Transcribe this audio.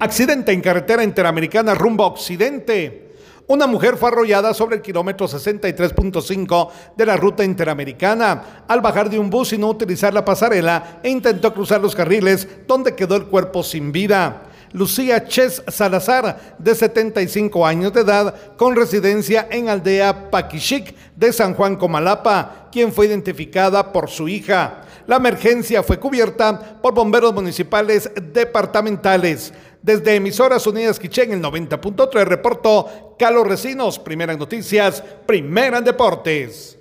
Accidente en carretera interamericana rumbo a Occidente. Una mujer fue arrollada sobre el kilómetro 63.5 de la ruta interamericana al bajar de un bus y no utilizar la pasarela e intentó cruzar los carriles donde quedó el cuerpo sin vida. Lucía Ches Salazar, de 75 años de edad, con residencia en aldea Paquichic de San Juan Comalapa, quien fue identificada por su hija. La emergencia fue cubierta por bomberos municipales departamentales. Desde Emisoras Unidas Quichén, el 90.3, reportó Carlos Recinos, Primeras Noticias, Primera en Deportes.